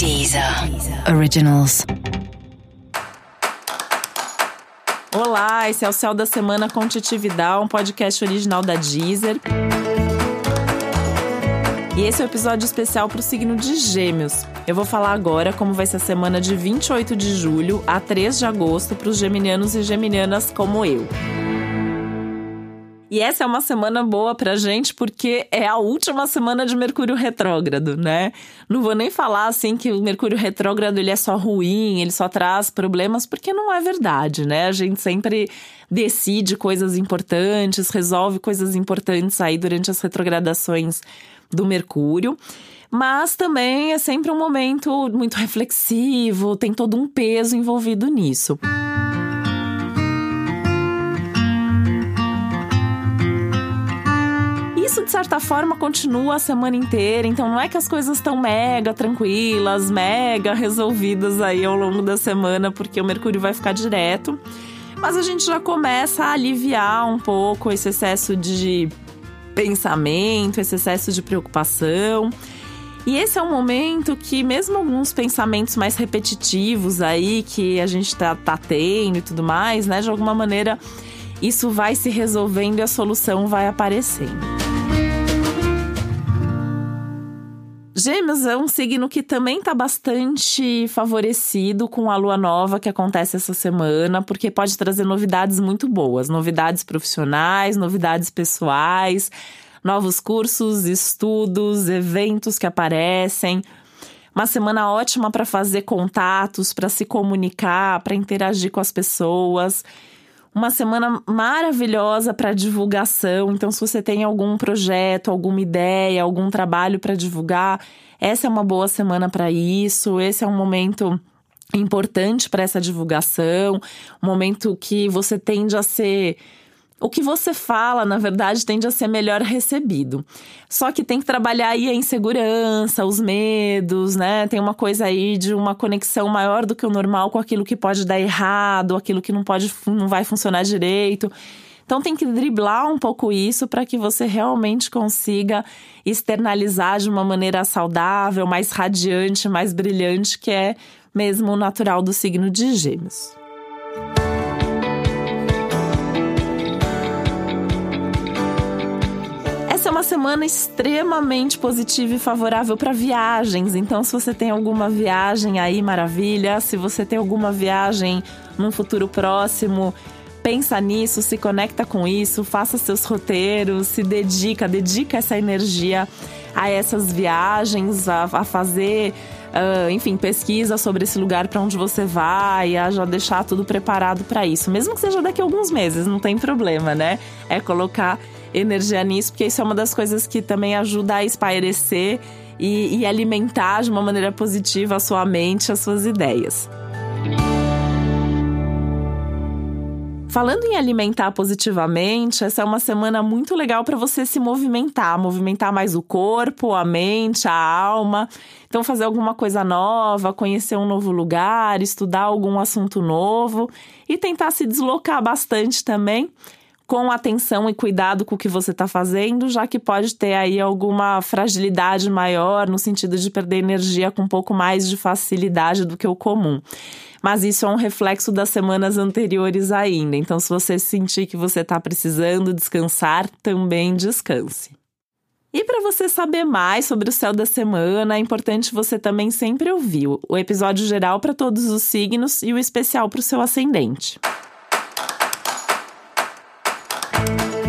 Deezer Originals. Olá, esse é o Céu da Semana com Titividade, um podcast original da Deezer. E esse é o um episódio especial para o signo de Gêmeos. Eu vou falar agora como vai ser a semana de 28 de julho a 3 de agosto para os geminianos e geminianas como eu. E essa é uma semana boa pra gente porque é a última semana de Mercúrio retrógrado, né? Não vou nem falar assim que o Mercúrio retrógrado ele é só ruim, ele só traz problemas, porque não é verdade, né? A gente sempre decide coisas importantes, resolve coisas importantes aí durante as retrogradações do Mercúrio mas também é sempre um momento muito reflexivo, tem todo um peso envolvido nisso. Isso, de certa forma, continua a semana inteira. Então, não é que as coisas estão mega tranquilas, mega resolvidas aí ao longo da semana, porque o Mercúrio vai ficar direto. Mas a gente já começa a aliviar um pouco esse excesso de pensamento, esse excesso de preocupação. E esse é um momento que, mesmo alguns pensamentos mais repetitivos aí que a gente tá, tá tendo e tudo mais, né, de alguma maneira isso vai se resolvendo e a solução vai aparecendo. Gêmeos é um signo que também está bastante favorecido com a lua nova que acontece essa semana, porque pode trazer novidades muito boas, novidades profissionais, novidades pessoais, novos cursos, estudos, eventos que aparecem. Uma semana ótima para fazer contatos, para se comunicar, para interagir com as pessoas uma semana maravilhosa para divulgação. Então, se você tem algum projeto, alguma ideia, algum trabalho para divulgar, essa é uma boa semana para isso. Esse é um momento importante para essa divulgação, um momento que você tende a ser o que você fala, na verdade, tende a ser melhor recebido. Só que tem que trabalhar aí a insegurança, os medos, né? Tem uma coisa aí de uma conexão maior do que o normal com aquilo que pode dar errado, aquilo que não pode, não vai funcionar direito. Então tem que driblar um pouco isso para que você realmente consiga externalizar de uma maneira saudável, mais radiante, mais brilhante, que é mesmo o natural do signo de Gêmeos. Uma semana extremamente positiva e favorável para viagens. Então, se você tem alguma viagem aí, maravilha. Se você tem alguma viagem num futuro próximo, pensa nisso, se conecta com isso, faça seus roteiros, se dedica, dedica essa energia a essas viagens, a, a fazer. Uh, enfim, pesquisa sobre esse lugar para onde você vai, a já deixar tudo preparado para isso. Mesmo que seja daqui a alguns meses, não tem problema, né? É colocar energia nisso, porque isso é uma das coisas que também ajuda a espairecer e, e alimentar de uma maneira positiva a sua mente, as suas ideias. Falando em alimentar positivamente, essa é uma semana muito legal para você se movimentar, movimentar mais o corpo, a mente, a alma. Então, fazer alguma coisa nova, conhecer um novo lugar, estudar algum assunto novo e tentar se deslocar bastante também com atenção e cuidado com o que você está fazendo, já que pode ter aí alguma fragilidade maior, no sentido de perder energia com um pouco mais de facilidade do que o comum. Mas isso é um reflexo das semanas anteriores ainda. Então, se você sentir que você está precisando descansar, também descanse. E para você saber mais sobre o céu da semana, é importante você também sempre ouvir o episódio geral para todos os signos e o especial para o seu ascendente.